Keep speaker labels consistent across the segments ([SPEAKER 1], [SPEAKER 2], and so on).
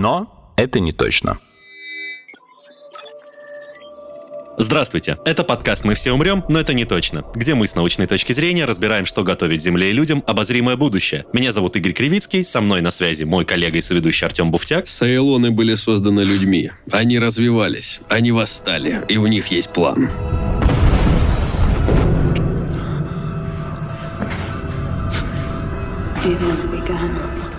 [SPEAKER 1] Но это не точно.
[SPEAKER 2] Здравствуйте, это подкаст «Мы все умрем, но это не точно», где мы с научной точки зрения разбираем, что готовит Земле и людям обозримое будущее. Меня зовут Игорь Кривицкий, со мной на связи мой коллега и соведущий Артем Буфтяк.
[SPEAKER 3] Сайлоны были созданы людьми. Они развивались, они восстали, и у них есть план.
[SPEAKER 4] It has begun.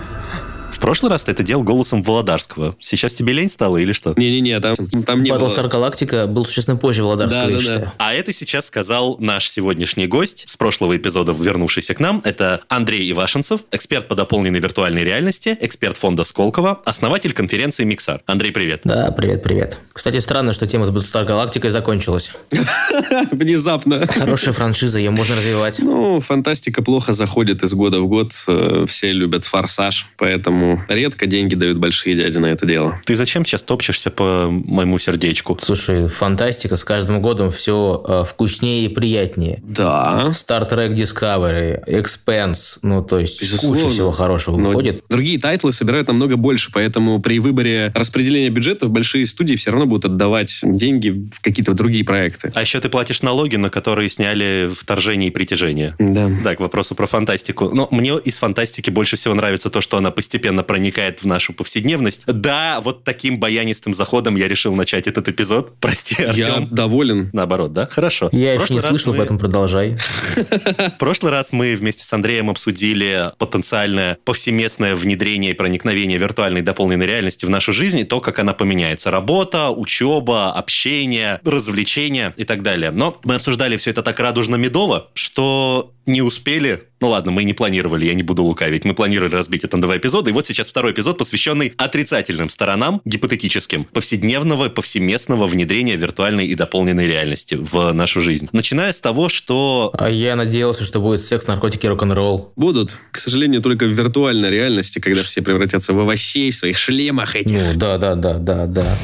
[SPEAKER 2] В прошлый раз ты это делал голосом Володарского. Сейчас тебе лень стало или что?
[SPEAKER 3] Не-не-не, там, там не
[SPEAKER 5] Battlestar
[SPEAKER 3] было.
[SPEAKER 5] Galactica был существенно позже Володарского,
[SPEAKER 3] Да,
[SPEAKER 5] я
[SPEAKER 3] да,
[SPEAKER 5] считаю.
[SPEAKER 3] да.
[SPEAKER 2] А это сейчас сказал наш сегодняшний гость с прошлого эпизода, вернувшийся к нам. Это Андрей Ивашенцев, эксперт по дополненной виртуальной реальности, эксперт фонда Сколково, основатель конференции Миксар. Андрей, привет.
[SPEAKER 5] Да, привет, привет. Кстати, странно, что тема с Battlestar Galactica закончилась.
[SPEAKER 3] Внезапно.
[SPEAKER 5] Хорошая франшиза, ее можно развивать.
[SPEAKER 3] Ну, фантастика плохо заходит из года в год. Э, Все любят форсаж, поэтому редко деньги дают большие дяди на это дело.
[SPEAKER 2] Ты зачем сейчас топчешься по моему сердечку?
[SPEAKER 5] Слушай, фантастика с каждым годом все вкуснее и приятнее.
[SPEAKER 3] Да.
[SPEAKER 5] Star Trek Discovery, Expanse, ну, то есть
[SPEAKER 3] Безусловно.
[SPEAKER 5] куча всего хорошего
[SPEAKER 3] Но
[SPEAKER 5] выходит.
[SPEAKER 3] другие тайтлы собирают намного больше, поэтому при выборе распределения бюджетов большие студии все равно будут отдавать деньги в какие-то другие проекты.
[SPEAKER 2] А еще ты платишь налоги, на которые сняли вторжение и притяжение.
[SPEAKER 3] Да.
[SPEAKER 2] Да, к вопросу про фантастику. Но мне из фантастики больше всего нравится то, что она постепенно проникает в нашу повседневность. Да, вот таким баянистым заходом я решил начать этот эпизод. Прости,
[SPEAKER 3] Я
[SPEAKER 2] Артем.
[SPEAKER 3] доволен.
[SPEAKER 2] Наоборот, да? Хорошо.
[SPEAKER 5] Я еще не слышал,
[SPEAKER 2] мы-
[SPEAKER 5] поэтому продолжай.
[SPEAKER 2] В прошлый раз мы вместе с Андреем обсудили потенциальное повсеместное внедрение и проникновение виртуальной дополненной реальности в нашу жизнь и то, как она поменяется. Работа, учеба, общение, развлечения и так далее. Но мы обсуждали все это так радужно-медово, что не успели. Ну ладно, мы не планировали, я не буду лукавить. Мы планировали разбить это на два эпизода. И вот сейчас второй эпизод, посвященный отрицательным сторонам, гипотетическим, повседневного, повсеместного внедрения виртуальной и дополненной реальности в нашу жизнь. Начиная с того, что
[SPEAKER 5] А я надеялся, что будет секс, наркотики, рок-н-ролл.
[SPEAKER 3] Будут, к сожалению, только в виртуальной реальности, когда все превратятся в овощей в своих шлемах этих.
[SPEAKER 5] Ну, да, да, да, да, да.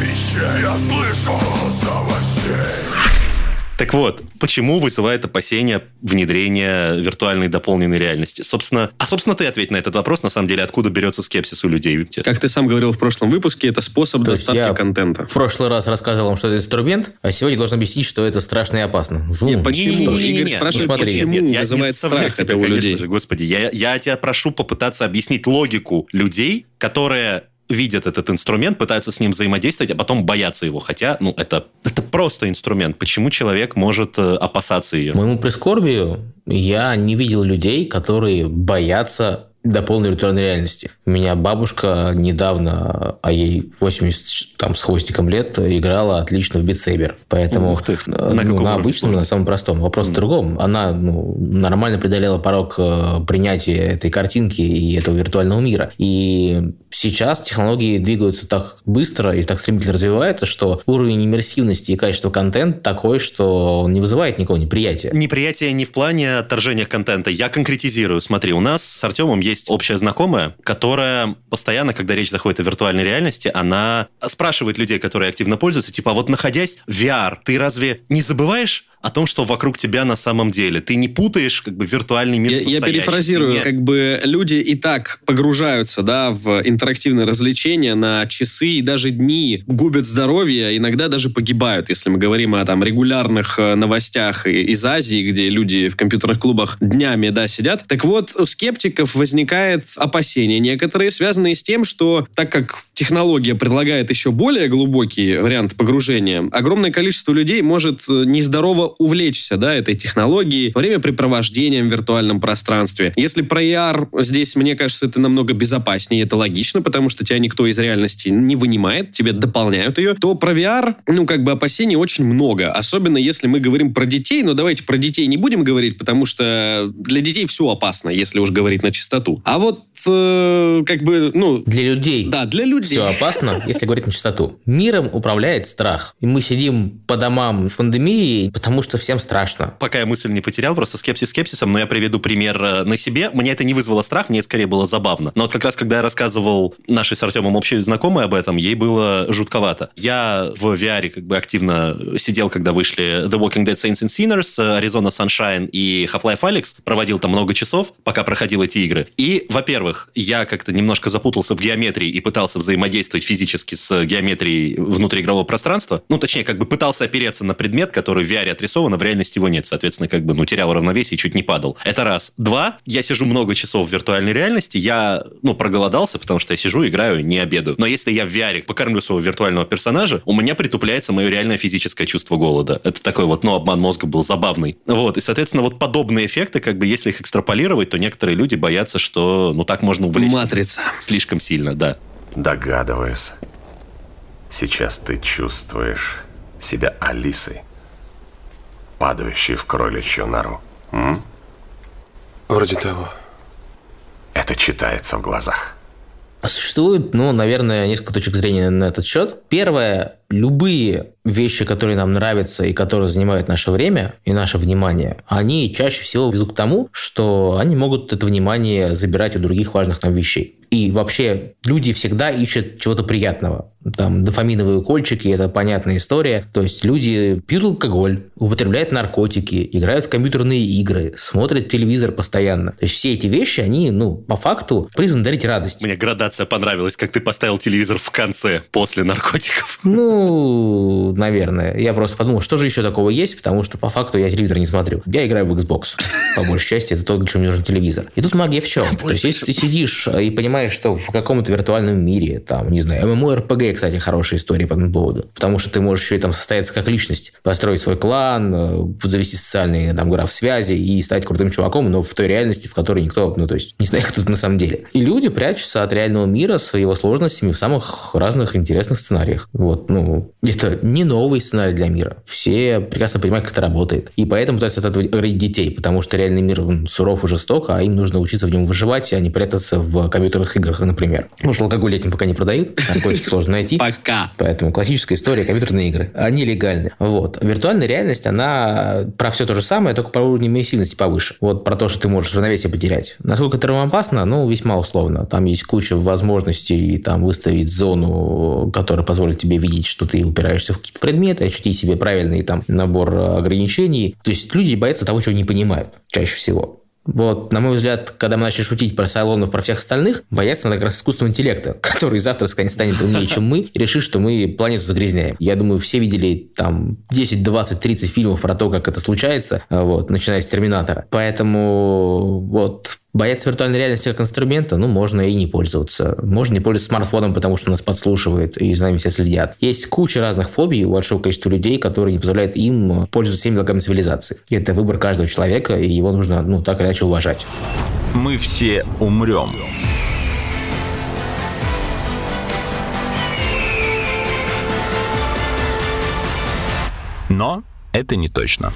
[SPEAKER 1] Вещей. Я овощей.
[SPEAKER 2] Так вот, почему вызывает опасения внедрение виртуальной дополненной реальности? Собственно, а собственно ты ответь на этот вопрос, на самом деле, откуда берется скепсис у людей?
[SPEAKER 3] Как ты сам говорил в прошлом выпуске, это способ
[SPEAKER 5] То
[SPEAKER 3] доставки
[SPEAKER 5] я
[SPEAKER 3] контента.
[SPEAKER 5] В прошлый раз рассказывал вам, что это инструмент, а сегодня должен объяснить, что это страшно и опасно. Звук.
[SPEAKER 3] Не, почему?
[SPEAKER 2] Не-не-не-не-не.
[SPEAKER 3] Игорь спрашивает,
[SPEAKER 5] Ну, смотри,
[SPEAKER 3] почему
[SPEAKER 2] Нет, я не
[SPEAKER 3] вызывает страх
[SPEAKER 2] тебя,
[SPEAKER 3] это у людей.
[SPEAKER 2] же, господи, я, я тебя прошу попытаться объяснить логику людей, которые видят этот инструмент, пытаются с ним взаимодействовать, а потом боятся его. Хотя, ну, это, это просто инструмент. Почему человек может э, опасаться ее?
[SPEAKER 5] Моему прискорбию я не видел людей, которые боятся до полной виртуальной реальности. У меня бабушка недавно, а ей 80 там, с хвостиком лет, играла отлично в битсейбер. Поэтому
[SPEAKER 2] Ух ты.
[SPEAKER 5] э,
[SPEAKER 2] На
[SPEAKER 5] ну, на обычном, на самом простом. Вопрос в другом. Она ну, нормально преодолела порог э, принятия этой картинки и этого виртуального мира. И сейчас технологии двигаются так быстро и так стремительно развиваются, что уровень иммерсивности и качества контента такой, что он не вызывает никакого неприятия.
[SPEAKER 2] Неприятие не в плане отторжения контента. Я конкретизирую. Смотри, у нас с Артемом есть общая знакомая, которая постоянно, когда речь заходит о виртуальной реальности, она спрашивает людей, которые активно пользуются, типа, а вот находясь в VR, ты разве не забываешь о том, что вокруг тебя на самом деле? Ты не путаешь как бы виртуальный мир
[SPEAKER 3] Я, я перефразирую,
[SPEAKER 2] Не-
[SPEAKER 3] как бы люди и так погружаются, да, в интерактивные развлечения на часы и даже дни, губят здоровье, иногда даже погибают, если мы говорим о там регулярных э, новостях из Азии, где люди в компьютерных клубах днями, да, сидят. Так вот, у скептиков возникает опасения некоторые, связанные с тем, что так как технология предлагает еще более глубокий вариант погружения, огромное количество людей может э, нездорово увлечься, да, этой технологией, времяпрепровождением в виртуальном пространстве. Если про AR здесь, мне кажется, это намного безопаснее, это логично, потому что тебя никто из реальности не вынимает, тебе дополняют ее, то про VR, ну, как бы опасений очень много. Особенно если мы говорим про детей, но давайте про детей не будем говорить, потому что для детей все опасно, если уж говорить на чистоту. А вот, э, как бы, ну...
[SPEAKER 5] Для людей.
[SPEAKER 3] Да, для людей.
[SPEAKER 5] Все опасно, если говорить на чистоту. Миром управляет страх. И мы сидим по домам в пандемии, потому что всем страшно.
[SPEAKER 2] Пока я мысль не потерял, просто скепсис скепсисом, но я приведу пример э, на себе. Мне это не вызвало страх, мне скорее было забавно. Но вот как раз, когда я рассказывал нашей с Артемом общей знакомой об этом, ей было жутковато. Я в VR как бы активно сидел, когда вышли The Walking Dead Saints and Sinners, Arizona Sunshine и Half-Life Alyx, проводил там много часов, пока проходил эти игры. И, во-первых, я как-то немножко запутался в геометрии и пытался взаимодействовать физически с геометрией внутриигрового пространства. Ну, точнее, как бы пытался опереться на предмет, который в VR отрисован, а в реальности его нет. Соответственно, как бы, ну, терял равновесие и чуть не падал. Это раз. Два, я сижу много часов в виртуальной реальности, я, ну, проголодался, потому что я сижу, играю, не обедаю. Но если я в VR покормлю своего виртуального персонажа, у меня притупляется мое реальное физическое чувство голода. Это такой вот, ну, обман мозга был забавный. Вот, и, соответственно, вот подобные эффекты, как бы, если их экстраполировать, то некоторые люди боятся, что, ну, так можно увлечься.
[SPEAKER 3] Матрица.
[SPEAKER 2] Слишком сильно, да.
[SPEAKER 1] Догадываюсь. Сейчас ты чувствуешь себя Алисой, падающей в кроличью нору. М?
[SPEAKER 6] Вроде того.
[SPEAKER 1] Это читается в глазах.
[SPEAKER 5] А Существует, ну, наверное, несколько точек зрения на этот счет. Первое, любые вещи, которые нам нравятся и которые занимают наше время и наше внимание, они чаще всего ведут к тому, что они могут это внимание забирать у других важных нам вещей. И вообще люди всегда ищут чего-то приятного. Там дофаминовые укольчики – это понятная история. То есть люди пьют алкоголь, употребляют наркотики, играют в компьютерные игры, смотрят телевизор постоянно. То есть все эти вещи, они, ну, по факту призваны дарить радость.
[SPEAKER 2] Мне градация понравилась, как ты поставил телевизор в конце, после наркотиков.
[SPEAKER 5] Ну, наверное. Я просто подумал, что же еще такого есть, потому что по факту я телевизор не смотрю. Я играю в Xbox. По большей части это то, для чего мне нужен телевизор. И тут магия в чем? То есть если ты сидишь и понимаешь, что в каком-то виртуальном мире, там, не знаю, MMORPG, кстати, хорошая история по этому поводу. Потому что ты можешь еще и там состояться как личность, построить свой клан, э, завести социальные там граф связи и стать крутым чуваком, но в той реальности, в которой никто, ну, то есть, не знает, кто ты на самом деле. И люди прячутся от реального мира с его сложностями в самых разных интересных сценариях. Вот, ну, это не новый сценарий для мира. Все прекрасно понимают, как это работает. И поэтому пытаются от этого оградить детей, потому что реальный мир суров и жесток, а им нужно учиться в нем выживать, а не прятаться в компьютерных играх, например. Потому что алкоголь этим пока не продают, наркотики сложно найти.
[SPEAKER 3] Пока.
[SPEAKER 5] Поэтому классическая история компьютерные игры. Они легальны. Вот. Виртуальная реальность, она про все то же самое, только про уровень сильности повыше. Вот про то, что ты можешь равновесие потерять. Насколько это опасно, ну, весьма условно. Там есть куча возможностей там выставить зону, которая позволит тебе видеть, что ты упираешься в какие-то предметы, ощутить себе правильный там набор ограничений. То есть люди боятся того, чего не понимают чаще всего. Вот, на мой взгляд, когда мы начали шутить про Сайлонов, про всех остальных, бояться надо как раз искусственного интеллекта, который завтра станет умнее, чем мы, и решит, что мы планету загрязняем. Я думаю, все видели там 10, 20, 30 фильмов про то, как это случается, вот, начиная с Терминатора. Поэтому вот Бояться виртуальной реальности как инструмента, ну, можно и не пользоваться. Можно не пользоваться смартфоном, потому что нас подслушивают и за нами все следят. Есть куча разных фобий у большого количества людей, которые не позволяют им пользоваться всеми благами цивилизации. И это выбор каждого человека, и его нужно, ну, так или иначе уважать.
[SPEAKER 4] Мы все умрем. Но это не точно.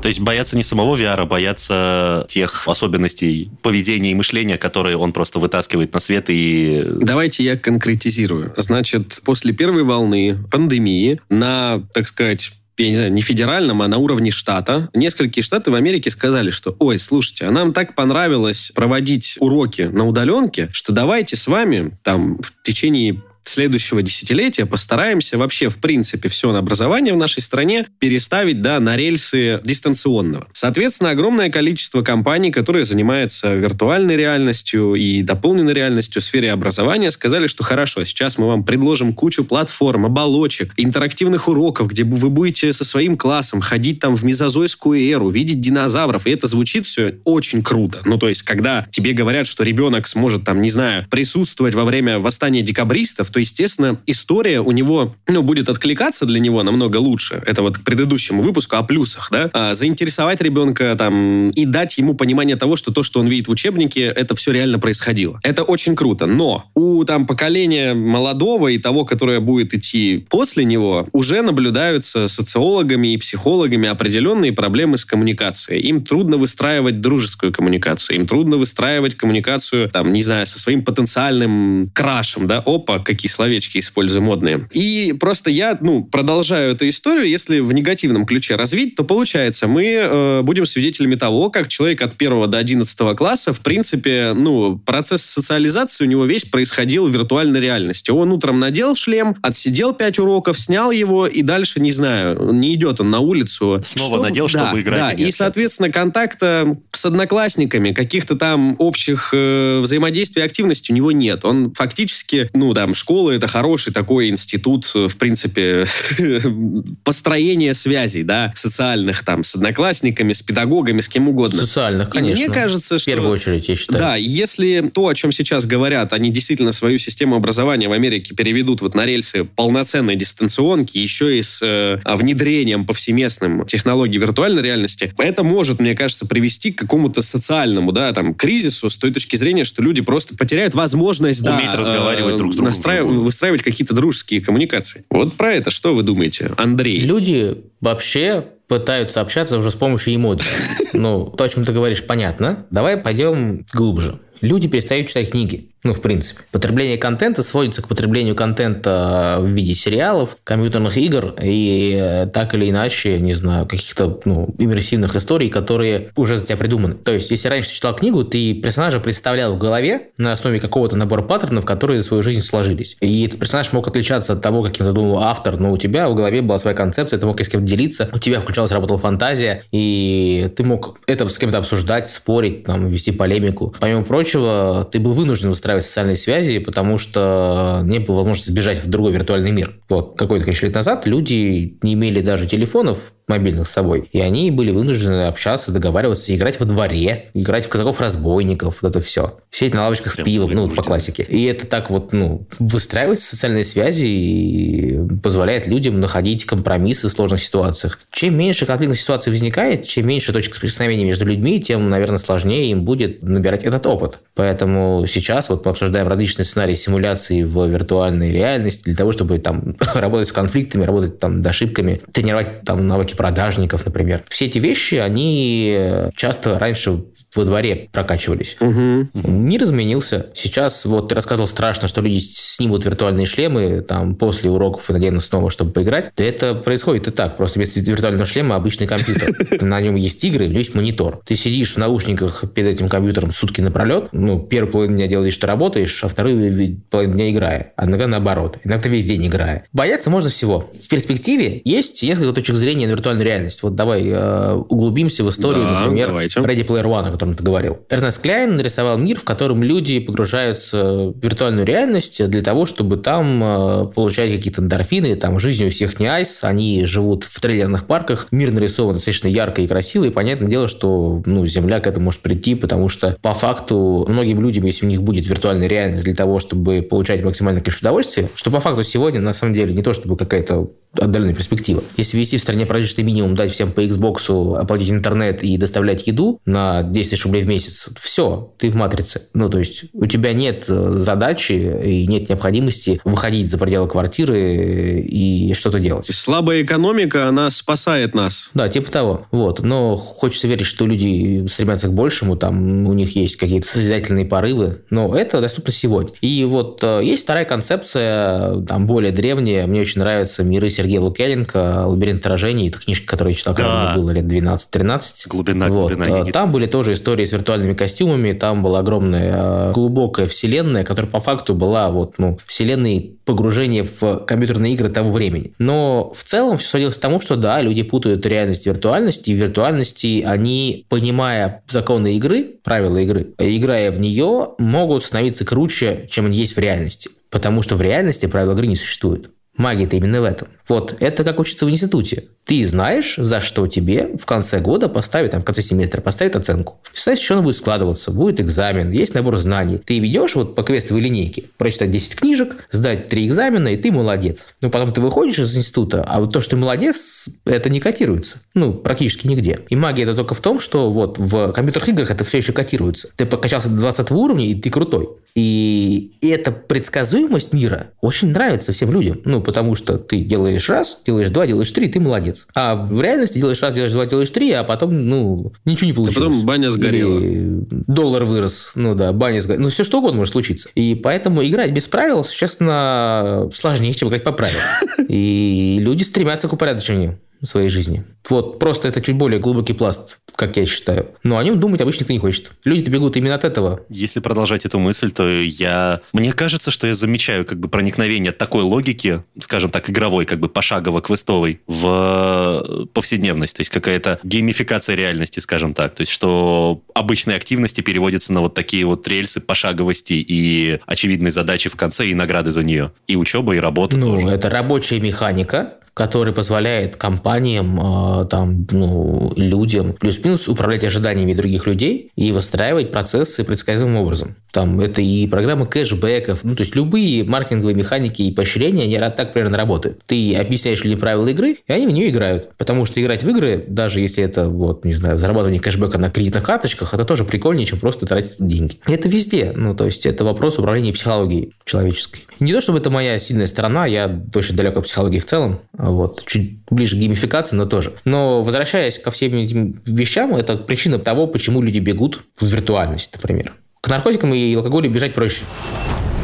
[SPEAKER 2] То есть бояться не самого VR, а бояться тех особенностей поведения и мышления, которые он просто вытаскивает на свет и...
[SPEAKER 3] Давайте я конкретизирую. Значит, после первой волны пандемии на, так сказать, я не знаю, не федеральном, а на уровне штата, несколько штаты в Америке сказали, что, ой, слушайте, а нам так понравилось проводить уроки на удаленке, что давайте с вами там в течение следующего десятилетия постараемся вообще, в принципе, все на образование в нашей стране переставить, да, на рельсы дистанционного. Соответственно, огромное количество компаний, которые занимаются виртуальной реальностью и дополненной реальностью в сфере образования, сказали, что хорошо, сейчас мы вам предложим кучу платформ, оболочек, интерактивных уроков, где вы будете со своим классом ходить там в мезозойскую эру, видеть динозавров, и это звучит все очень круто. Ну, то есть, когда тебе говорят, что ребенок сможет там, не знаю, присутствовать во время восстания декабристов, то естественно, история у него, ну, будет откликаться для него намного лучше. Это вот к предыдущему выпуску о плюсах, да? А, заинтересовать ребенка там и дать ему понимание того, что то, что он видит в учебнике, это все реально происходило. Это очень круто. Но у там поколения молодого и того, которое будет идти после него, уже наблюдаются социологами и психологами определенные проблемы с коммуникацией. Им трудно выстраивать дружескую коммуникацию, им трудно выстраивать коммуникацию, там, не знаю, со своим потенциальным крашем, да, опа, какие словечки использую модные. И просто я, ну, продолжаю эту историю, если в негативном ключе развить, то получается, мы э, будем свидетелями того, как человек от первого до одиннадцатого класса, в принципе, ну, процесс социализации у него весь происходил в виртуальной реальности. Он утром надел шлем, отсидел пять уроков, снял его, и дальше, не знаю, не идет он на улицу.
[SPEAKER 2] Снова
[SPEAKER 3] Что-
[SPEAKER 2] надел,
[SPEAKER 3] да,
[SPEAKER 2] чтобы играть
[SPEAKER 3] Да,
[SPEAKER 2] и
[SPEAKER 3] и, соответственно, контакта с одноклассниками, каких-то там общих э, взаимодействий, активностей у него нет. Он фактически, ну, там, школа — это хороший такой институт, э, в принципе, построения связей, да, социальных, там, с одноклассниками, с педагогами, с кем угодно.
[SPEAKER 5] Социальных,
[SPEAKER 3] И
[SPEAKER 5] конечно.
[SPEAKER 3] мне кажется,
[SPEAKER 5] В
[SPEAKER 3] что...
[SPEAKER 5] первую очередь, я считаю.
[SPEAKER 3] Да, если то, о чем сейчас говорят, они действительно свою систему образования в Америке переведут вот на рельсы полноценной дистанционки, еще и с э, внедрением повсеместным технологий виртуальной реальности, это может, мне кажется, привести к какому-то социальному, да, там, кризису с той точки зрения, что люди просто потеряют возможность, да,
[SPEAKER 2] Уметь разговаривать друг с другом
[SPEAKER 3] настраив-
[SPEAKER 2] вживую.
[SPEAKER 3] Выстраивать какие-то дружеские коммуникации. Вот про это что вы думаете, Андрей?
[SPEAKER 5] Люди вообще пытаются общаться уже с помощью эмодзи. Ну, то, о чем ты говоришь, понятно. Давай пойдем глубже. Люди перестают читать книги. Ну, в принципе. Потребление контента сводится к потреблению контента в виде сериалов, компьютерных игр и э, так или иначе, не знаю, каких-то ну, иммерсивных историй, которые уже за тебя придуманы. То есть, если раньше ты читал книгу, ты персонажа представлял в голове на основе какого-то набора паттернов, которые за свою жизнь сложились. И этот персонаж мог отличаться от того, каким задумал автор, но у тебя в голове была своя концепция, ты мог с кем-то делиться, у тебя включалась, работала фантазия, и ты мог это с кем-то обсуждать, спорить, там, вести полемику. Помимо прочего, ты был вынужден выстраивать социальные связи, потому что не было возможности сбежать в другой виртуальный мир. Вот какое-то количество лет назад люди не имели даже телефонов мобильных с собой, и они были вынуждены общаться, договариваться, играть во дворе, играть в казаков-разбойников, вот это все. Сидеть на лавочках с
[SPEAKER 2] Прям
[SPEAKER 5] пивом, ну, по классике. И это так вот, ну, выстраивает социальные связи и позволяет людям находить компромиссы в сложных ситуациях. Чем меньше конфликтных ситуаций возникает, чем меньше точек соприкосновения между людьми, тем, наверное, сложнее им будет набирать этот опыт. Поэтому сейчас вот мы обсуждаем различные сценарии симуляции в виртуальной реальности для того, чтобы там работать с конфликтами, работать там над ошибками, тренировать там навыки продажников, например. Все эти вещи, они часто раньше во дворе прокачивались.
[SPEAKER 3] Мгм.
[SPEAKER 5] Мир изменился. Сейчас, вот ты рассказывал страшно, что люди снимут виртуальные шлемы там после уроков и наденут снова, чтобы поиграть. То это происходит и так. Просто без виртуального шлема обычный компьютер. На нем есть игры, есть монитор. Ты сидишь в наушниках перед этим компьютером сутки напролет. Ну, первую половину дня делаешь, что работаешь, а вторую половину дня играя. А иногда наоборот. Иногда весь день играя. Бояться можно всего. В перспективе есть несколько точек зрения на виртуальную реальность. Вот давай э, углубимся в историю,
[SPEAKER 3] Да,
[SPEAKER 5] например,
[SPEAKER 3] давайте.
[SPEAKER 5] Ready Player One, котором ты говорил. Эрнест Кляйн нарисовал мир, в котором люди погружаются в виртуальную реальность для того, чтобы там э, получать какие-то эндорфины. Там жизнь у всех не айс, они живут в трейлерных парках. Мир нарисован достаточно ярко и красиво, и понятное дело, что ну, Земля к этому может прийти, потому что по факту многим людям, если у них будет виртуальная реальность для того, чтобы получать максимальное количество удовольствия, что по факту сегодня на самом деле не то чтобы какая-то отдаленная перспектива. Если ввести в стране прожиточный минимум, дать всем по Xbox, оплатить интернет и доставлять еду на 10 тысяч рублей в месяц, все, ты в матрице. Ну, то есть у тебя нет э, задачи и нет необходимости выходить за пределы квартиры и что-то делать.
[SPEAKER 3] Слабая экономика, она спасает нас.
[SPEAKER 5] Да, типа того. Вот. Но хочется верить, что люди стремятся к большему, там у них есть какие-то созидательные порывы, но это доступно сегодня. И вот э, есть вторая концепция, там более древняя, мне очень нравится «Миры Сергея Лукьяненко», «Лабиринт отражений», это книжка, которую я читал, когда
[SPEAKER 2] Да.
[SPEAKER 5] мне было лет 12-13.
[SPEAKER 2] Глубина,
[SPEAKER 5] Вот.
[SPEAKER 2] глубина.
[SPEAKER 5] э. Там были тоже истории с виртуальными костюмами, там была огромная э, глубокая вселенная, которая по факту была вот, ну, вселенной погружения в компьютерные игры того времени. Но в целом все сводилось к тому, что да, люди путают реальность и виртуальность, и в виртуальности они, понимая законы игры, правила игры, играя в нее, могут становиться круче, чем они есть в реальности. Потому что в реальности правил игры не существует. Магия-то именно в этом. Вот, это как учиться в институте. Ты знаешь, за что тебе в конце года поставят, там, в конце семестра поставят оценку. Представь, что она будет складываться. Будет экзамен, есть набор знаний. Ты ведешь вот по квестовой линейке, прочитать 10 книжек, сдать 3 экзамена, и ты молодец. Но потом ты выходишь из института, а вот то, что ты молодец, это не котируется. Ну, практически нигде. И магия это только в том, что вот в компьютерных играх это все еще котируется. Ты покачался до 20 уровня, и ты крутой. И эта предсказуемость мира очень нравится всем людям. Ну, потому что ты делаешь раз, делаешь два, делаешь три, ты молодец. А в реальности делаешь раз, делаешь два, делаешь три, а потом, ну, ничего не получилось.
[SPEAKER 3] А потом баня сгорела.
[SPEAKER 5] Или доллар вырос. Ну да, баня сгорела. Ну, все что угодно может случиться. И поэтому играть без правил, честно, сложнее, чем играть по правилам. И люди стремятся к упорядочению своей жизни. Вот, просто это чуть более глубокий пласт, как я считаю. Но о нем думать обычно никто не хочет. Люди-то бегут именно от этого.
[SPEAKER 2] Если продолжать эту мысль, то я... Мне кажется, что я замечаю как бы проникновение такой логики, скажем так, игровой, как бы пошагово-квестовой, в повседневность. То есть какая-то геймификация реальности, скажем так. То есть что обычные активности переводятся на вот такие вот рельсы пошаговости и очевидные задачи в конце и награды за нее. И учеба, и работа
[SPEAKER 5] ну,
[SPEAKER 2] тоже.
[SPEAKER 5] это рабочая механика, который позволяет компаниям, э, там, ну, людям плюс-минус управлять ожиданиями других людей и выстраивать процессы предсказуемым образом. Там это и программа кэшбэков, ну, то есть любые маркетинговые механики и поощрения, они так примерно работают. Ты объясняешь людям правила игры, и они в нее играют. Потому что играть в игры, даже если это, вот, не знаю, зарабатывание кэшбэка на кредитных карточках, это тоже прикольнее, чем просто тратить деньги. И это везде. Ну, то есть это вопрос управления психологией человеческой. Не то, чтобы это моя сильная сторона, я очень далек от психологии в целом, вот, чуть ближе к геймификации, но тоже. Но возвращаясь ко всем этим вещам, это причина того, почему люди бегут в виртуальность, например. К наркотикам и алкоголю бежать проще.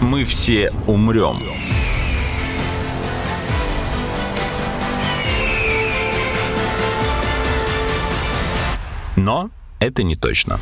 [SPEAKER 4] Мы все умрем. Но это не точно.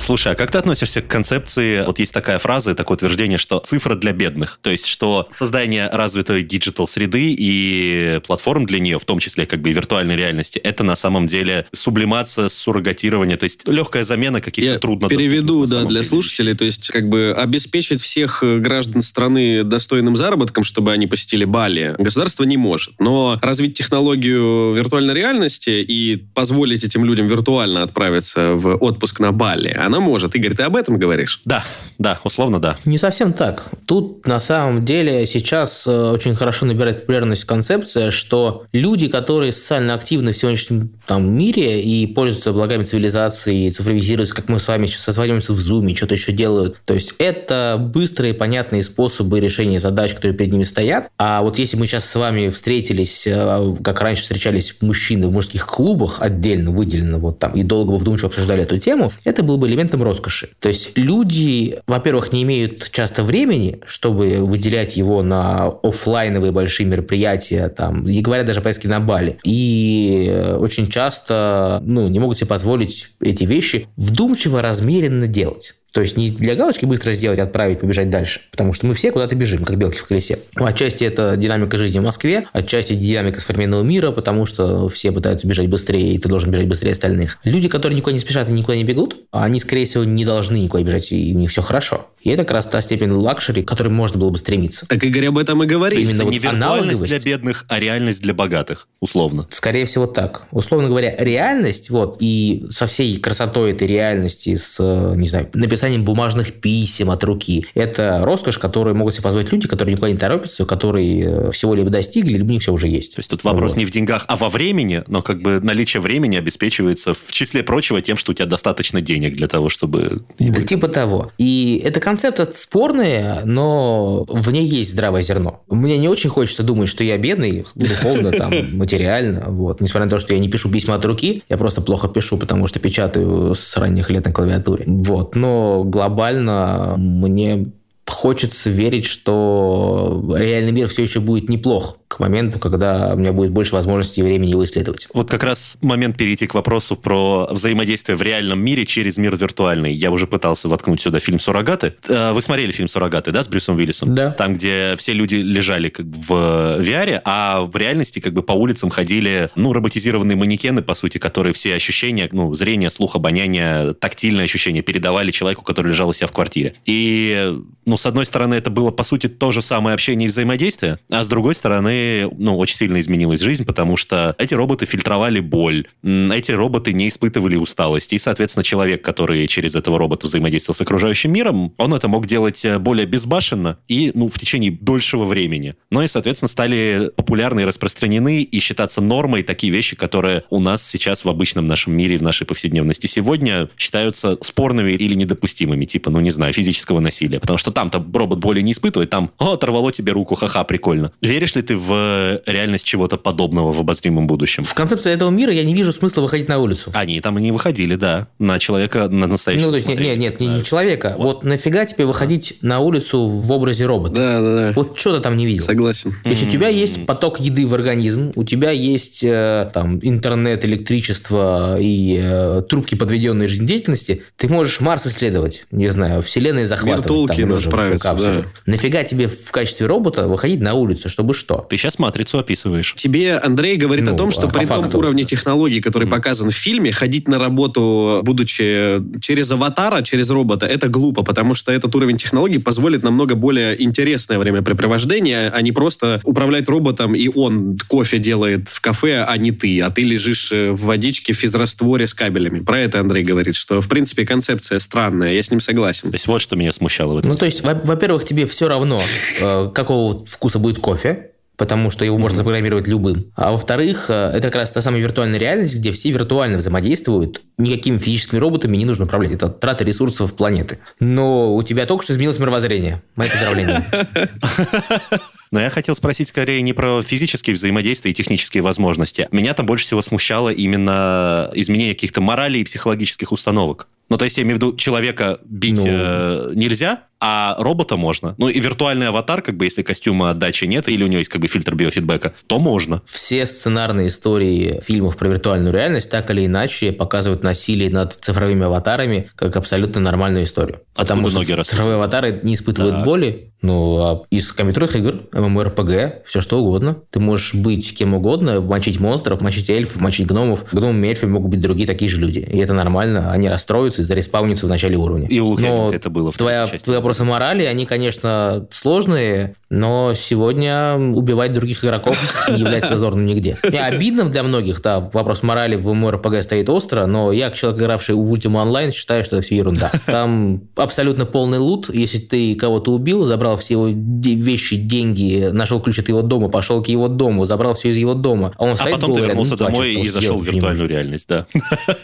[SPEAKER 2] Слушай, а как ты относишься к концепции, вот есть такая фраза, такое утверждение, что цифра для бедных, то есть что создание развитой digital среды и платформ для нее, в том числе как бы и виртуальной реальности, это на самом деле сублимация, суррогатирование, то есть легкая замена каких-то
[SPEAKER 3] Я
[SPEAKER 2] трудно
[SPEAKER 3] переведу, да, для слушателей, то есть как бы обеспечить всех э, граждан страны достойным заработком, чтобы они посетили Бали, государство не может. Но развить технологию виртуальной реальности и позволить этим людям виртуально отправиться в отпуск на Бали, она может. Игорь, ты об этом говоришь?
[SPEAKER 2] Да, да, условно да.
[SPEAKER 5] Не совсем так. Тут на самом деле сейчас э, очень хорошо набирает популярность концепция, что люди, которые социально активны в сегодняшнем там, мире и пользуются благами цивилизации, и цифровизируются, как мы с вами сейчас созваниваемся в Zoom, что-то еще делают. То есть это быстрые, понятные способы решения задач, которые перед ними стоят. А вот если мы сейчас с вами встретились, э, как раньше встречались мужчины в мужских клубах, отдельно, выделенно, вот там, и долго вдумчиво обсуждали эту тему, это был бы элемент элементом роскоши. То есть люди, во-первых, не имеют часто времени, чтобы выделять его на офлайновые большие мероприятия, там, не говоря даже о поездке на Бали. И очень часто ну, не могут себе позволить эти вещи вдумчиво, размеренно делать. То есть не для галочки быстро сделать, отправить, побежать дальше. Потому что мы все куда-то бежим, как белки в колесе. Отчасти это динамика жизни в Москве, отчасти динамика современного мира, потому что все пытаются бежать быстрее, и ты должен бежать быстрее остальных. Люди, которые никуда не спешат и никуда не бегут, они, скорее всего, не должны никуда бежать, и у них все хорошо. И это как раз та степень luxury, к которой можно было бы стремиться.
[SPEAKER 3] Так Игорь об этом и говорит.
[SPEAKER 2] Именно вот не виртуальность для бедных, а реальность для богатых, условно.
[SPEAKER 5] Скорее всего, так. Условно говоря, реальность, вот, и со всей красотой этой реальности, с, не знаю, написанием бумажных писем от руки. Это роскошь, которую могут себе позволить люди, которые никуда не торопятся, которые э, всего либо достигли, либо у них все уже есть.
[SPEAKER 2] То есть тут вопрос вот. не в деньгах, а во времени, но как бы наличие времени обеспечивается в числе прочего тем, что у тебя достаточно денег для того, чтобы...
[SPEAKER 5] Да, типа того. И это концепция спорная, но в ней есть здравое зерно. Мне не очень хочется думать, что я бедный, духовно, там, материально, вот. Несмотря на то, что я не пишу письма от руки, я просто плохо пишу, потому что печатаю с ранних лет на клавиатуре. Вот. Но глобально мне хочется верить, что реальный мир все еще будет неплох к моменту, когда у меня будет больше возможностей и времени его исследовать.
[SPEAKER 2] Вот как раз момент перейти к вопросу про взаимодействие в реальном мире через мир виртуальный. Я уже пытался воткнуть сюда фильм «Суррогаты». Э, Вы смотрели фильм «Суррогаты», да, с Брюсом Уиллисом?
[SPEAKER 5] Да.
[SPEAKER 2] Там, где все люди лежали как бы в VR, а в реальности как бы по улицам ходили, ну, роботизированные манекены, по сути, которые все ощущения, ну, зрение, слух, обоняние, тактильные ощущения передавали человеку, который лежал у себя в квартире. И, ну, с одной стороны, это было, по сути, то же самое общение и взаимодействие, а с другой стороны, ну, очень сильно изменилась жизнь, потому что эти роботы фильтровали боль, эти роботы не испытывали усталости, и, соответственно, человек, который через этого робота взаимодействовал с окружающим миром, он это мог делать э, более безбашенно и, ну, в течение дольшего времени. Ну и, соответственно, стали популярны и распространены и считаться нормой такие вещи, которые у нас сейчас в обычном нашем мире, в нашей повседневности сегодня считаются спорными или недопустимыми, типа, ну, не знаю, физического насилия. Потому что там-то робот боли не испытывает, там, о, оторвало тебе руку, ха-ха, прикольно. Веришь ли ты в реальность чего-то подобного в обозримом будущем?
[SPEAKER 5] В концепции этого мира я не вижу смысла выходить на улицу.
[SPEAKER 2] Они там и не выходили, да, на человека, на настоящего.
[SPEAKER 5] Ну, то есть, нет, нет, нет, не, не человека. Вот. нафига тебе выходить на улицу в образе робота?
[SPEAKER 3] Да, да, да.
[SPEAKER 5] Вот что ты там не видел?
[SPEAKER 3] Согласен.
[SPEAKER 5] То есть у тебя есть поток еды в организм, у тебя есть э, там интернет, электричество и э, трубки подведенной жизнедеятельности, ты можешь Марс исследовать, не знаю, Вселенной захватывать.
[SPEAKER 3] Мир Толкина
[SPEAKER 5] там, в
[SPEAKER 3] отправиться, да.
[SPEAKER 5] Нафига тебе в качестве робота выходить на улицу, чтобы что?
[SPEAKER 2] Ты сейчас матрицу описываешь.
[SPEAKER 3] Тебе Андрей говорит
[SPEAKER 5] Ну,
[SPEAKER 3] о том, что
[SPEAKER 5] а
[SPEAKER 3] при том
[SPEAKER 5] факту,
[SPEAKER 3] уровне технологий, который показан в фильме, ходить на работу, будучи через аватара, через робота, это глупо, потому что этот уровень технологий позволит намного более интересное времяпрепровождение, а не просто управлять роботом, и он кофе делает в кафе, а не ты, а ты лежишь э, в водичке в физрастворе с кабелями. Про это Андрей говорит, что, в принципе, концепция странная, я с ним согласен.
[SPEAKER 2] То есть вот что меня смущало в этом.
[SPEAKER 5] Ну, то есть, во- во-первых, тебе все равно, э, какого вкуса будет кофе, потому что его можно запрограммировать любым. А во-вторых, э, это как раз та самая виртуальная реальность, где все виртуально взаимодействуют, никакими физическими роботами не нужно управлять. Это трата ресурсов планеты. Но у тебя только что изменилось мировоззрение. Мои поздравления.
[SPEAKER 2] Но я хотел спросить скорее не про физические взаимодействия и технические возможности. Меня там больше всего смущало именно изменение каких-то моралей и психологических установок. Ну, то есть, я имею в виду, человека бить
[SPEAKER 5] Ну.
[SPEAKER 2] э, нельзя, а робота можно. Ну, и виртуальный аватар, как бы, если костюма отдачи нет, или у него есть как бы фильтр биофидбэка, то можно.
[SPEAKER 5] Все сценарные истории фильмов про виртуальную реальность так или иначе показывают насилие над цифровыми аватарами как абсолютно нормальную историю. Потому
[SPEAKER 2] Откуда
[SPEAKER 5] что цифровые аватары не испытывают
[SPEAKER 2] Так.
[SPEAKER 5] боли, ну, а из компьютерных игр, MMORPG, все что угодно. Ты можешь быть кем угодно, мочить монстров, мочить эльфов, мочить гномов. Гномами и эльфами могут быть другие такие же люди. И это нормально. Они расстроятся и зареспаунятся в начале уровня.
[SPEAKER 2] И у Лукьяненко это было в
[SPEAKER 5] твоя,
[SPEAKER 2] части.
[SPEAKER 5] твои вопросы морали, они, конечно, сложные, но сегодня убивать других игроков не является зазорным нигде. И обидным для многих, да, вопрос морали в MMORPG стоит остро, но я, как человек, игравший в Ultima Online, считаю, что это все ерунда. Там абсолютно полный лут. Если ты кого-то убил, забрал все его вещи, деньги, нашел ключ от его дома, пошел к его дому, забрал все из его дома, а он
[SPEAKER 2] А
[SPEAKER 5] стоит
[SPEAKER 2] потом ты
[SPEAKER 5] голый рядом
[SPEAKER 2] вернулся
[SPEAKER 5] плачет,
[SPEAKER 2] домой и зашел в виртуальную реальность, да.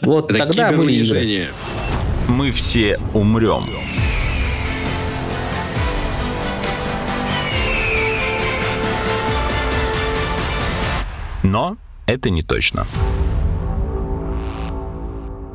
[SPEAKER 5] Вот
[SPEAKER 3] Это
[SPEAKER 5] тогда были игры.
[SPEAKER 4] Мы все умрем. Но это не точно.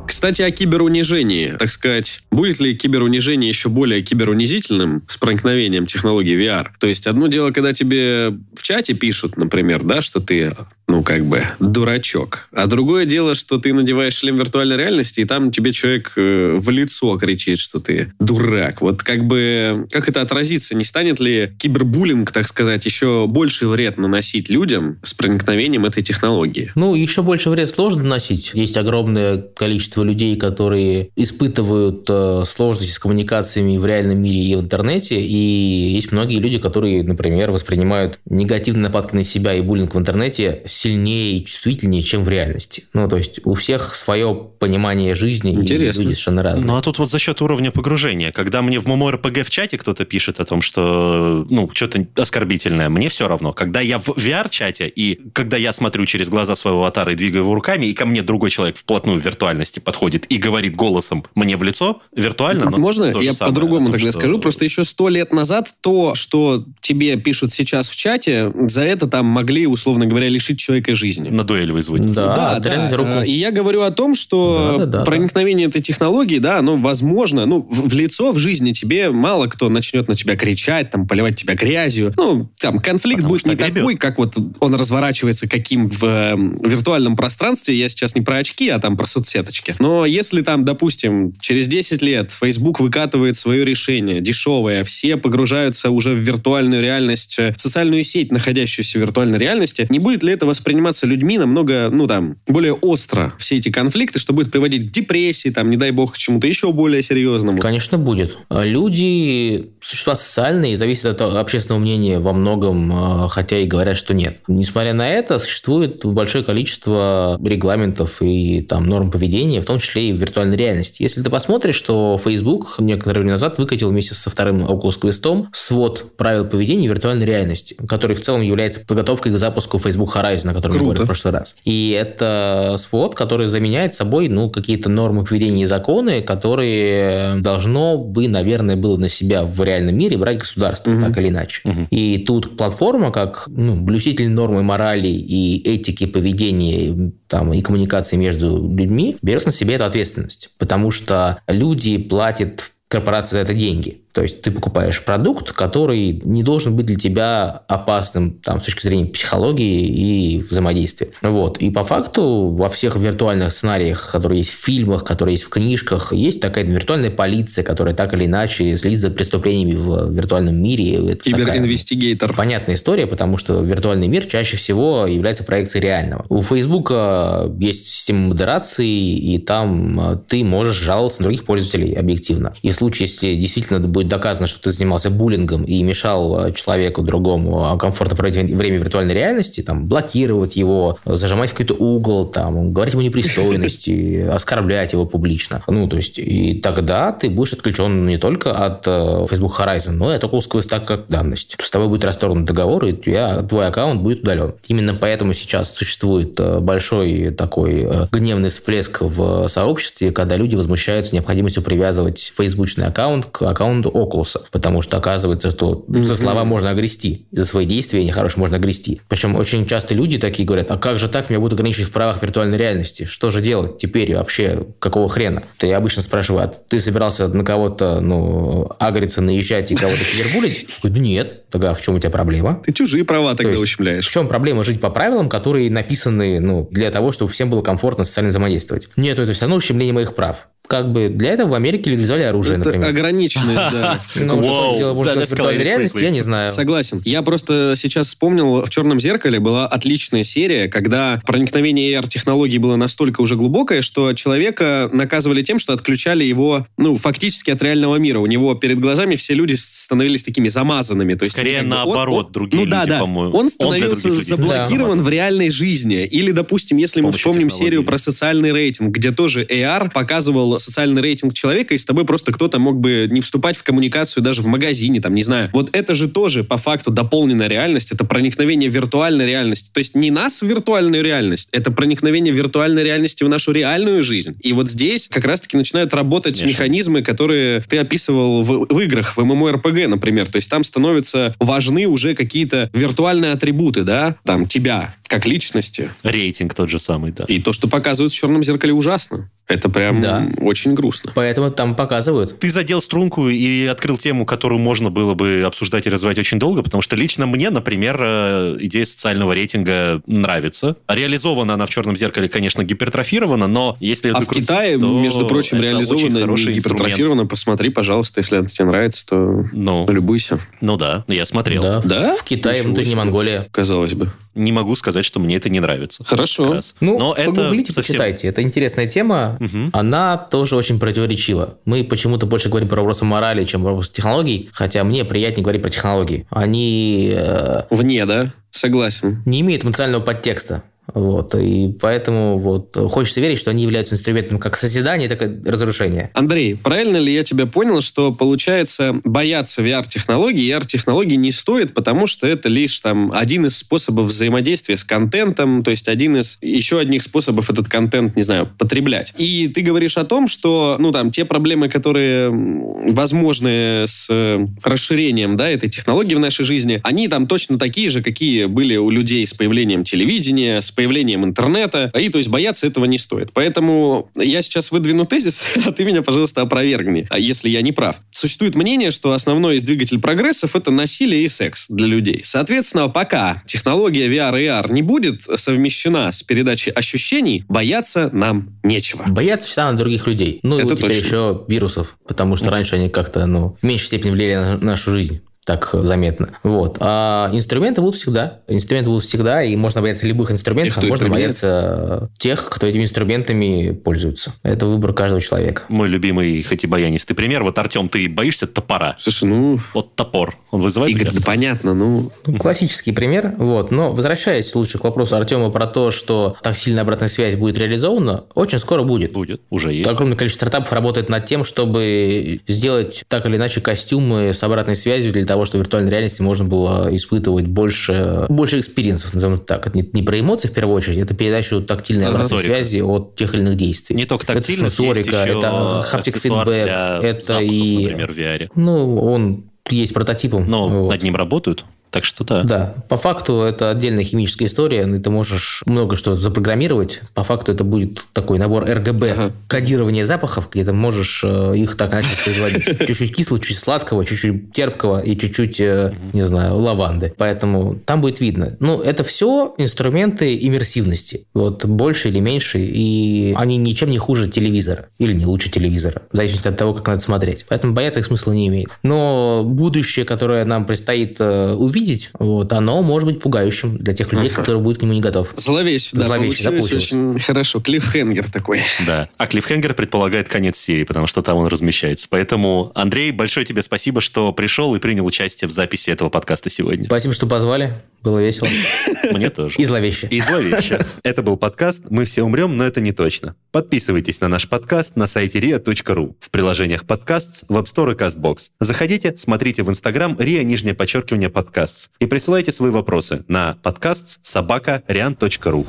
[SPEAKER 3] Кстати, о киберунижении. Так сказать, будет ли киберунижение еще более киберунизительным с проникновением технологии VR? То есть, одно дело, когда тебе в чате пишут, например, да, что ты, ну, как бы, дурачок. А другое дело, что ты надеваешь шлем виртуальной реальности, и там тебе человек э, в лицо кричит, что ты дурак. Вот как бы, как это отразится? Не станет ли кибербуллинг, так сказать, еще больший вред наносить людям с проникновением этой технологии?
[SPEAKER 5] Ну, еще больше вред сложно наносить. Есть огромное количество людей, которые испытывают э, сложности с коммуникациями в реальном мире и в интернете. И есть многие люди, которые, например, воспринимают негативные нападки на себя и буллинг в интернете сильнее и чувствительнее, чем в реальности. Ну, то есть у всех свое понимание жизни,
[SPEAKER 3] Интересно.
[SPEAKER 5] и люди совершенно разные.
[SPEAKER 2] Ну, а тут вот за счет уровня погружения. Когда мне в MMORPG в чате кто-то пишет о том, что, ну, что-то оскорбительное, мне все равно. Когда я в VR-чате, и когда я смотрю через глаза своего аватара и двигаю его руками, и ко мне другой человек вплотную в виртуальности подходит и говорит голосом мне в лицо, виртуально, ну,
[SPEAKER 3] Можно я
[SPEAKER 2] самое.
[SPEAKER 3] по-другому тогда
[SPEAKER 2] что-
[SPEAKER 3] скажу? Просто еще сто лет назад то, что тебе пишут сейчас в чате, за это там могли, условно говоря, лишить человека человека жизни.
[SPEAKER 2] На дуэль вызвать.
[SPEAKER 5] Да, отрезать руку.
[SPEAKER 3] Э, И я говорю о том, что
[SPEAKER 5] Да, да, да,
[SPEAKER 3] проникновение этой технологии, да, оно возможно, ну, в, в лицо в жизни тебе мало кто начнет на тебя кричать, там, поливать тебя грязью. Ну, там, конфликт
[SPEAKER 2] Потому
[SPEAKER 3] будет не
[SPEAKER 2] огребет.
[SPEAKER 3] такой, как вот он разворачивается каким в э, виртуальном пространстве. Я сейчас не про очки, а там про соцсеточки. Но если там, допустим, через 10 лет Facebook выкатывает свое решение, дешевое, все погружаются уже в виртуальную реальность, э, в социальную сеть, находящуюся в виртуальной реальности, не будет ли это восприниматься людьми намного, ну там, более остро все эти конфликты, что будет приводить к депрессии, там, не дай бог, к чему-то еще более серьезному?
[SPEAKER 5] Конечно, будет. Люди – существа социальные, зависят от общественного мнения во многом, э, хотя и говорят, что нет. Несмотря на это, существует большое количество регламентов и там, норм поведения, в том числе и в виртуальной реальности. Если ты посмотришь, что Facebook некоторое время назад выкатил вместе со вторым Oculus Quest свод правил поведения виртуальной реальности, который в целом является подготовкой к запуску Facebook Horizon, о котором мы
[SPEAKER 3] Круто.
[SPEAKER 5] говорили в прошлый раз. И это свод, который заменяет собой ну, какие-то нормы поведения и законы, которые должно бы, наверное, было на себя в реальном мире брать государство,
[SPEAKER 3] Мгм.
[SPEAKER 5] так или иначе. И тут платформа, как ну, блюститель нормы морали и этики поведения там, и коммуникации между людьми, берет на себя эту ответственность. Потому что люди платят корпорации за это деньги. То есть ты покупаешь продукт, который не должен быть для тебя опасным там, с точки зрения психологии и взаимодействия. Вот. И по факту во всех виртуальных сценариях, которые есть в фильмах, которые есть в книжках, есть такая виртуальная полиция, которая так или иначе следит за преступлениями в виртуальном мире.
[SPEAKER 3] Киберинвестигейтор.
[SPEAKER 5] Понятная история, потому что виртуальный мир чаще всего является проекцией реального. У Фейсбука есть система модерации, и там э, ты можешь жаловаться на других пользователей объективно. И в случае, если действительно будет доказано, что ты занимался буллингом и мешал э, человеку другому э, комфортно проводить время в виртуальной реальности, там, блокировать его, зажимать в какой-то угол, там, говорить ему непристойности, оскорблять его публично. Ну, то есть, и тогда ты будешь отключен не только от э, Facebook Horizon, но и от Oculus Quest так как данность. С тобой будет расторгнут договор, и тебя, твой аккаунт будет удален. Именно поэтому сейчас существует большой такой гневный всплеск в сообществе, когда люди возмущаются необходимостью привязывать фейсбучный аккаунт к аккаунту Oculus, потому что оказывается, что за слова можно огрести, за свои действия нехорошие можно огрести. Причем очень часто люди такие говорят, а как же так, меня будут ограничивать в правах виртуальной реальности? Что же делать теперь вообще? Какого хрена? То я обычно спрашиваю, а ты собирался на кого-то, ну, агриться, наезжать и кого-то кибербулить? Нет. Тогда в чем у тебя проблема?
[SPEAKER 3] Ты чужие права тогда
[SPEAKER 5] есть
[SPEAKER 3] ущемляешь.
[SPEAKER 5] В чем проблема жить по правилам, которые написаны ну, для того, чтобы всем было комфортно социально взаимодействовать? Нет, это все равно ущемление моих прав. Как бы для этого в Америке легализовали оружие,
[SPEAKER 3] Это
[SPEAKER 5] например.
[SPEAKER 3] ограниченность, да.
[SPEAKER 5] Ну,
[SPEAKER 2] Вау.
[SPEAKER 5] что дело может
[SPEAKER 2] Да,
[SPEAKER 5] быть виртуальной реальности, я не знаю.
[SPEAKER 3] Согласен. Я просто сейчас вспомнил, в «Черном зеркале» была отличная серия, когда проникновение AR-технологий было настолько уже глубокое, что человека наказывали тем, что отключали его, ну, фактически от реального мира. У него перед глазами все люди становились такими замазанными. То есть,
[SPEAKER 2] Скорее
[SPEAKER 3] как бы он-
[SPEAKER 2] наоборот,
[SPEAKER 3] он-
[SPEAKER 2] другие
[SPEAKER 3] ну, да,
[SPEAKER 2] люди,
[SPEAKER 3] да.
[SPEAKER 2] по-моему.
[SPEAKER 3] Он
[SPEAKER 2] Он
[SPEAKER 3] становился
[SPEAKER 2] людей
[SPEAKER 3] заблокирован
[SPEAKER 2] становится
[SPEAKER 3] в реальной жизни. Или, допустим, если мы вспомним
[SPEAKER 2] технологий.
[SPEAKER 3] серию про социальный рейтинг, где тоже AR показывал социальный рейтинг человека, и с тобой просто кто-то мог бы не вступать в коммуникацию даже в магазине, там, не знаю. Вот это же тоже по факту дополненная реальность, это проникновение виртуальной реальности. То есть не нас в виртуальную реальность, это проникновение виртуальной реальности в нашу реальную жизнь. И вот здесь как раз-таки начинают работать
[SPEAKER 2] Смешивается.
[SPEAKER 3] механизмы, которые ты описывал в, в играх, в MMORPG, например. То есть там становятся важны уже какие-то виртуальные атрибуты, да, там тебя как личности.
[SPEAKER 2] Рейтинг тот же самый, да.
[SPEAKER 3] И то, что показывают в «Черном зеркале» ужасно. Это прям
[SPEAKER 5] Да.
[SPEAKER 3] очень грустно.
[SPEAKER 5] Поэтому там показывают.
[SPEAKER 2] Ты задел струнку и открыл тему, которую можно было бы обсуждать и развивать очень долго, потому что лично мне, например, э, идея социального рейтинга нравится. Реализована она в «Черном зеркале», конечно, гипертрофирована, но если
[SPEAKER 3] А
[SPEAKER 2] это
[SPEAKER 3] в
[SPEAKER 2] крутить,
[SPEAKER 3] Китае,
[SPEAKER 2] то
[SPEAKER 3] между прочим,
[SPEAKER 2] хороший
[SPEAKER 3] не
[SPEAKER 2] инструмент.
[SPEAKER 3] гипертрофировано. Посмотри, пожалуйста, если это тебе нравится, то
[SPEAKER 2] Ну,
[SPEAKER 3] любуйся.
[SPEAKER 2] ну да, я смотрел.
[SPEAKER 5] Да.
[SPEAKER 3] Да?
[SPEAKER 5] В Китае,
[SPEAKER 3] Ничего
[SPEAKER 5] внутренняя
[SPEAKER 3] себе.
[SPEAKER 5] Монголия.
[SPEAKER 3] Казалось бы.
[SPEAKER 2] Не могу сказать, что мне это не нравится.
[SPEAKER 3] Хорошо.
[SPEAKER 5] Ну,
[SPEAKER 2] но это совсем...
[SPEAKER 5] почитайте. Это интересная тема.
[SPEAKER 2] Мгм.
[SPEAKER 5] Она тоже очень противоречива. Мы почему-то больше говорим про вопросы морали, чем про вопросы технологий, хотя мне приятнее говорить про технологии. Они э,
[SPEAKER 3] Вне, да? Согласен.
[SPEAKER 5] не имеют эмоционального подтекста. Вот, и поэтому вот хочется верить, что они являются инструментом как созидания, так и разрушения.
[SPEAKER 3] Андрей, правильно ли я тебя понял, что получается бояться VR-технологий, VR-технологий не стоит, потому что это лишь там один из способов взаимодействия с контентом, то есть один из еще одних способов этот контент, не знаю, потреблять. И ты говоришь о том, что, ну там, те проблемы, которые возможны с э, расширением, да, этой технологии в нашей жизни, они там точно такие же, какие были у людей с появлением телевидения, с появлением интернета, и то есть бояться этого не стоит. Поэтому я сейчас выдвину тезис, а ты меня, пожалуйста, опровергни, а если я не прав. Существует мнение, что основной из двигатель прогрессов это насилие и секс для людей. Соответственно, пока технология VR и AR не будет совмещена с передачей ощущений, бояться нам нечего.
[SPEAKER 5] Бояться всегда на других людей. Ну,
[SPEAKER 3] Это
[SPEAKER 5] и теперь
[SPEAKER 3] точно.
[SPEAKER 5] еще вирусов, потому что раньше они как-то, ну, в меньшей степени влияли на нашу жизнь так заметно. Вот. А инструменты будут всегда. Инструменты будут всегда, и можно бояться любых инструментов,
[SPEAKER 3] Тех,
[SPEAKER 5] а можно
[SPEAKER 3] применяет.
[SPEAKER 5] бояться тех, кто этими инструментами пользуется. Это выбор каждого человека.
[SPEAKER 2] Мой любимый, хоть и баянистый пример. Вот, Артем, ты боишься топора?
[SPEAKER 3] Слушай, ну,
[SPEAKER 2] Вот топор. Он вызывает...
[SPEAKER 3] Игорь, да понятно, ну,
[SPEAKER 5] Ну, Классический пример. Вот. Но возвращаясь лучше к вопросу Артема про то, что тактильная обратная связь будет реализована, очень скоро будет.
[SPEAKER 2] Будет, уже есть.
[SPEAKER 5] Огромное количество стартапов работает над тем, чтобы сделать так или иначе костюмы с обратной связью для того, чтобы в виртуальной реальности можно было испытывать больше, больше experience ов, назовем это так. Это не, не про эмоции в первую очередь, это передачу тактильной обратной
[SPEAKER 2] Сенсорика.
[SPEAKER 5] связи от тех или иных действий.
[SPEAKER 2] Не только
[SPEAKER 5] Это
[SPEAKER 2] тактильность,
[SPEAKER 5] сенсорика,
[SPEAKER 2] есть еще
[SPEAKER 5] это хаптик фидбэк, это
[SPEAKER 2] запахов,
[SPEAKER 5] и...
[SPEAKER 2] например, в VR.
[SPEAKER 5] Ну, он есть прототипом.
[SPEAKER 2] Но
[SPEAKER 5] Вот.
[SPEAKER 2] над ним работают, так что да.
[SPEAKER 5] Да, по факту это отдельная химическая история, и ты можешь много что запрограммировать. По факту это будет такой набор РГБ,
[SPEAKER 3] Ага.
[SPEAKER 5] кодирование запахов, где ты можешь э, их так начать производить. Чуть-чуть кислого, чуть сладкого, чуть-чуть терпкого и чуть-чуть, э, не знаю, лаванды. Поэтому там будет видно. Ну, это все инструменты иммерсивности. Вот больше или меньше, и они ничем не хуже телевизора или не лучше телевизора, в зависимости от того, как надо смотреть. Поэтому бояться их смысла не имеет. Но будущее, которое нам предстоит э, увидеть, вот, оно может быть пугающим для тех людей, которые будут к нему не готовы.
[SPEAKER 3] зловеще, да,
[SPEAKER 5] Зловеще, да, получилось
[SPEAKER 3] очень хорошо. Клиффхенгер такой.
[SPEAKER 2] Да. А клиффхенгер предполагает конец серии, потому что там он размещается. Поэтому, Андрей, большое тебе спасибо, что пришел и принял участие в записи этого подкаста сегодня.
[SPEAKER 5] Спасибо, что позвали. Было весело.
[SPEAKER 2] Мне тоже.
[SPEAKER 5] И зловеще.
[SPEAKER 2] И зловеще. Это был подкаст «Мы все умрем, но это не точно». Подписывайтесь на наш подкаст на сайте ria.ru, в приложениях подкаст, в App Store и CastBox. Заходите, смотрите в Инстаграм ria, нижнее подчеркивание подкаст и присылайте свои вопросы на подкаст собака rian.ru.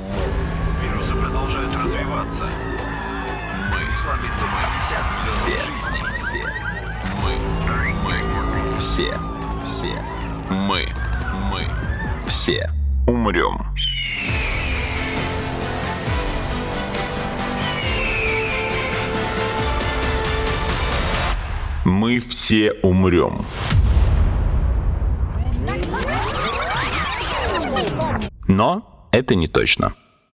[SPEAKER 1] Вирусы продолжают развиваться. Мы слабится мы.
[SPEAKER 4] Все, все, мы, мы, все умрем. Мы все умрем. Но это не точно.